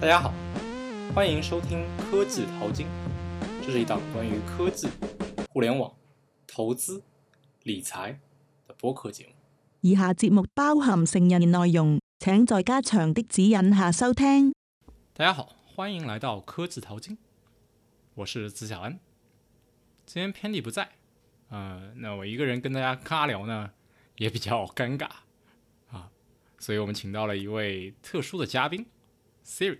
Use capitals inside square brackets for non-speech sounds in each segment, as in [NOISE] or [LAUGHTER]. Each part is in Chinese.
大家好，欢迎收听《科技淘金》，这是一档关于科技、互联网、投资、理财的播客节目。以下节目包含成人内容，请在加长的指引下收听。大家好，欢迎来到《科技淘金》，我是子小安。今天偏弟不在，呃，那我一个人跟大家尬聊呢，也比较尴尬啊，所以我们请到了一位特殊的嘉宾，Siri。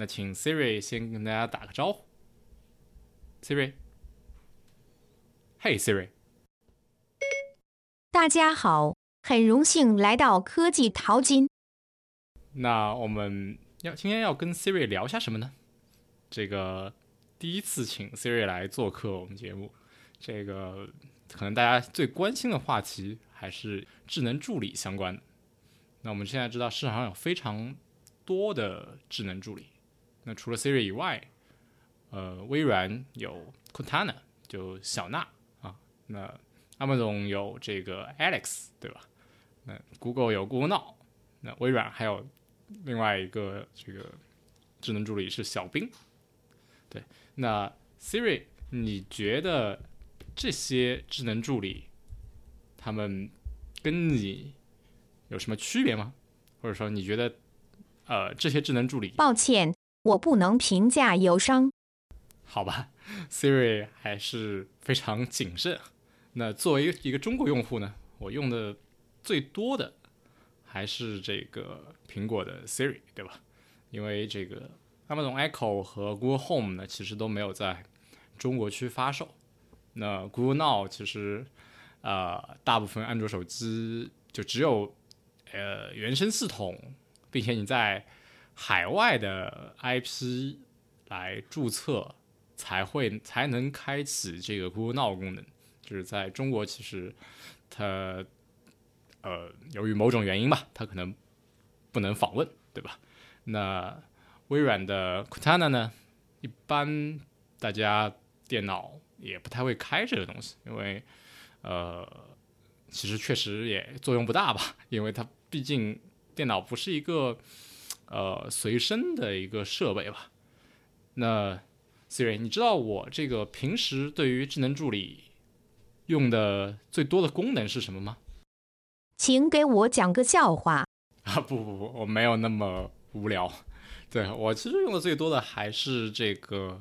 那请 Siri 先跟大家打个招呼。Siri，Hey Siri。大家好，很荣幸来到科技淘金。那我们要今天要跟 Siri 聊一下什么呢？这个第一次请 Siri 来做客我们节目，这个可能大家最关心的话题还是智能助理相关。那我们现在知道市场上有非常多的智能助理。那除了 Siri 以外，呃，微软有 Cortana，就小娜啊。那 Amazon 有这个 Alex，对吧？那 Google 有 Google Now，那微软还有另外一个这个智能助理是小冰，对。那 Siri，你觉得这些智能助理他们跟你有什么区别吗？或者说，你觉得呃，这些智能助理？抱歉。我不能评价友商。好吧，[LAUGHS] Siri 还是非常谨慎。那作为一个中国用户呢，我用的最多的还是这个苹果的 Siri，对吧？因为这个 Amazon Echo 和 Google Home 呢，其实都没有在中国区发售。那 Google Now 其实，呃，大部分安卓手机就只有呃原生系统，并且你在。海外的 IP 来注册才会才能开启这个 Google Now 功能，就是在中国其实它呃由于某种原因吧，它可能不能访问，对吧？那微软的 Cortana 呢？一般大家电脑也不太会开这个东西，因为呃其实确实也作用不大吧，因为它毕竟电脑不是一个。呃，随身的一个设备吧。那 Siri，你知道我这个平时对于智能助理用的最多的功能是什么吗？请给我讲个笑话。啊，不不不，我没有那么无聊。对我其实用的最多的还是这个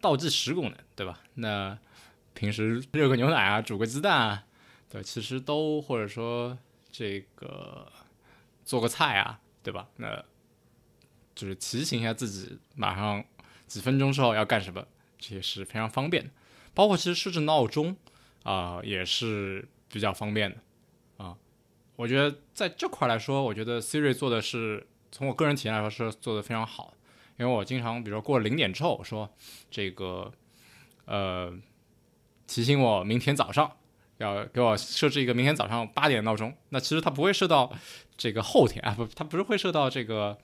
倒计时功能，对吧？那平时热个牛奶啊，煮个鸡蛋啊，对，其实都或者说这个做个菜啊，对吧？那就是提醒一下自己，马上几分钟之后要干什么，这也是非常方便的。包括其实设置闹钟啊，也是比较方便的啊。我觉得在这块来说，我觉得 Siri 做的是，从我个人体验来说是做的非常好。因为我经常，比如过了零点之后，说这个呃提醒我明天早上要给我设置一个明天早上八点闹钟，那其实它不会设到这个后天啊，不，它不是会设到这个。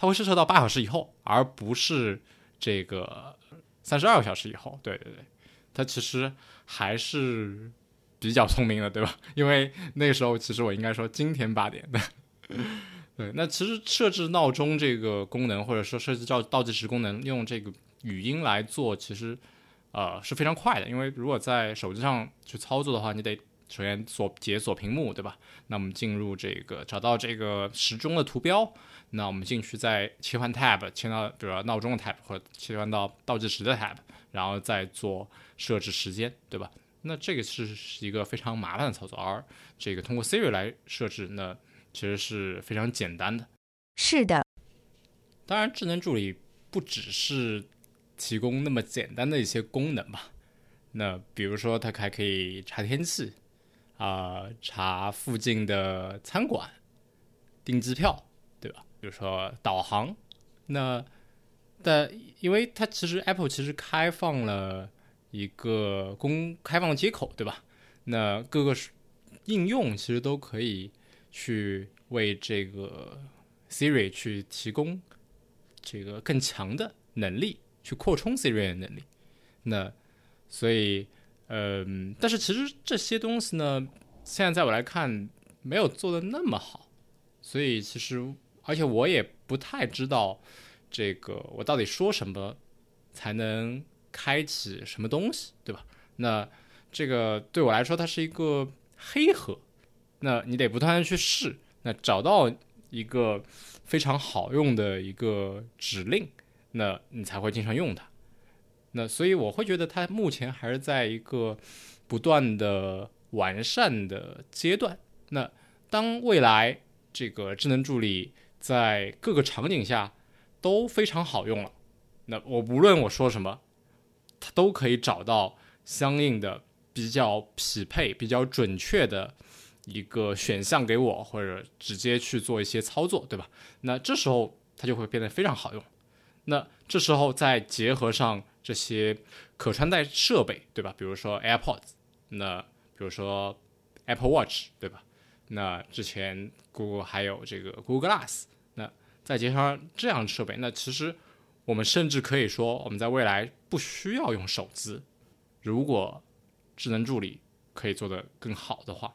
它会设置到八小时以后，而不是这个三十二个小时以后。对对对，它其实还是比较聪明的，对吧？[LAUGHS] 因为那时候其实我应该说今天八点的。[LAUGHS] 对，那其实设置闹钟这个功能，或者说设置倒倒计时功能，用这个语音来做，其实呃是非常快的，因为如果在手机上去操作的话，你得。首先锁解锁屏幕，对吧？那我们进入这个，找到这个时钟的图标，那我们进去再切换 tab，切到比如闹钟的 tab，或者切换到倒计时的 tab，然后再做设置时间，对吧？那这个是是一个非常麻烦的操作，而这个通过 Siri 来设置，那其实是非常简单的。是的，当然，智能助理不只是提供那么简单的一些功能吧？那比如说，它还可以查天气。啊，查附近的餐馆，订机票，对吧？比如说导航，那，但因为它其实 Apple 其实开放了一个公开放的接口，对吧？那各个应用其实都可以去为这个 Siri 去提供这个更强的能力，去扩充 Siri 的能力。那所以。嗯，但是其实这些东西呢，现在在我来看，没有做的那么好，所以其实，而且我也不太知道这个我到底说什么才能开启什么东西，对吧？那这个对我来说，它是一个黑盒，那你得不断的去试，那找到一个非常好用的一个指令，那你才会经常用它。那所以我会觉得它目前还是在一个不断的完善的阶段。那当未来这个智能助理在各个场景下都非常好用了，那我无论我说什么，它都可以找到相应的比较匹配、比较准确的一个选项给我，或者直接去做一些操作，对吧？那这时候它就会变得非常好用。那这时候再结合上。这些可穿戴设备，对吧？比如说 AirPods，那比如说 Apple Watch，对吧？那之前 Google 还有这个 Google Glass，那再加上这样设备，那其实我们甚至可以说，我们在未来不需要用手机，如果智能助理可以做得更好的话。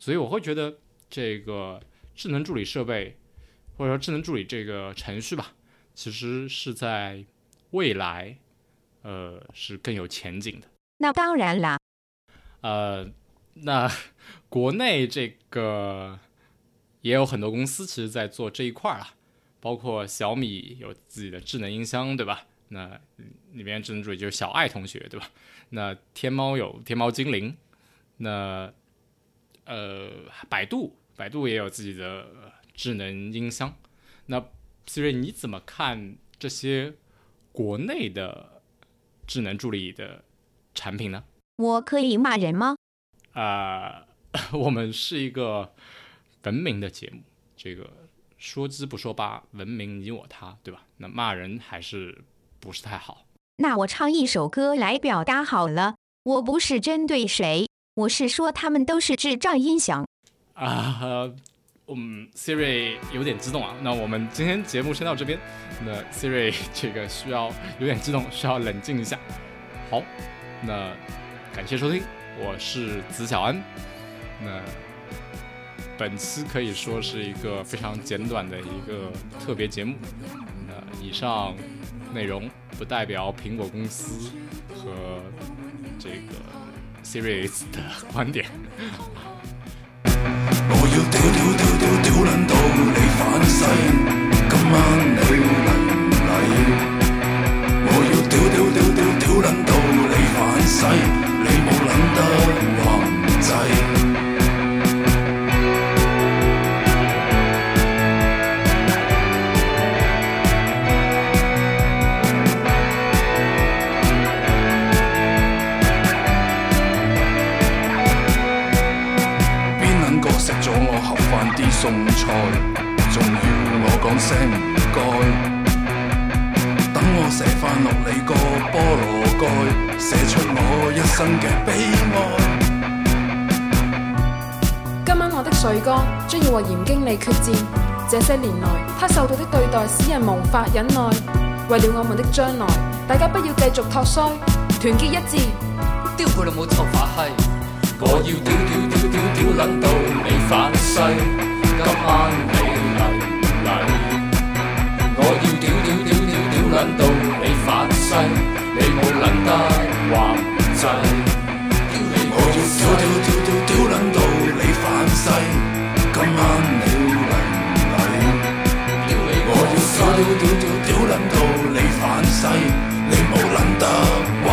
所以我会觉得，这个智能助理设备，或者说智能助理这个程序吧，其实是在。未来，呃，是更有前景的。那当然啦，呃，那 [LAUGHS] 国内这个也有很多公司其实，在做这一块儿啊，包括小米有自己的智能音箱，对吧？那里面智能助理就是小爱同学，对吧？那天猫有天猫精灵，那呃，百度百度也有自己的智能音箱。那 Siri，你怎么看这些？国内的智能助理的产品呢？我可以骂人吗？啊，[LAUGHS] 我们是一个文明的节目，这个说之不说吧，文明你我他，对吧？那骂人还是不是太好？那我唱一首歌来表达好了。我不是针对谁，我是说他们都是智障音响啊。嗯，Siri 有点激动啊。那我们今天节目先到这边。那 Siri 这个需要有点激动，需要冷静一下。好，那感谢收听，我是子小安。那本期可以说是一个非常简短的一个特别节目。那以上内容不代表苹果公司和这个 Siri 的观点。你反噬，今晚你嚟唔嚟？我要屌屌屌屌屌到你返噬。送菜，仲要我讲声唔该。等我写翻落你个菠萝盖，写出我一生嘅悲哀。今晚我的帅哥将要和严经理决战。这些年来，他受到的对待使人无法忍耐。为了我们的将来，大家不要继续托腮，团结一致。丢佢老母臭发閪！我要屌屌屌屌屌捻到你反世。今晚你唔嚟，我要屌屌屌屌屌捻到你反世。你冇捻得话西。我要屌屌屌屌屌捻到你反世，今晚你我要屌屌屌屌屌到你反你冇捻得。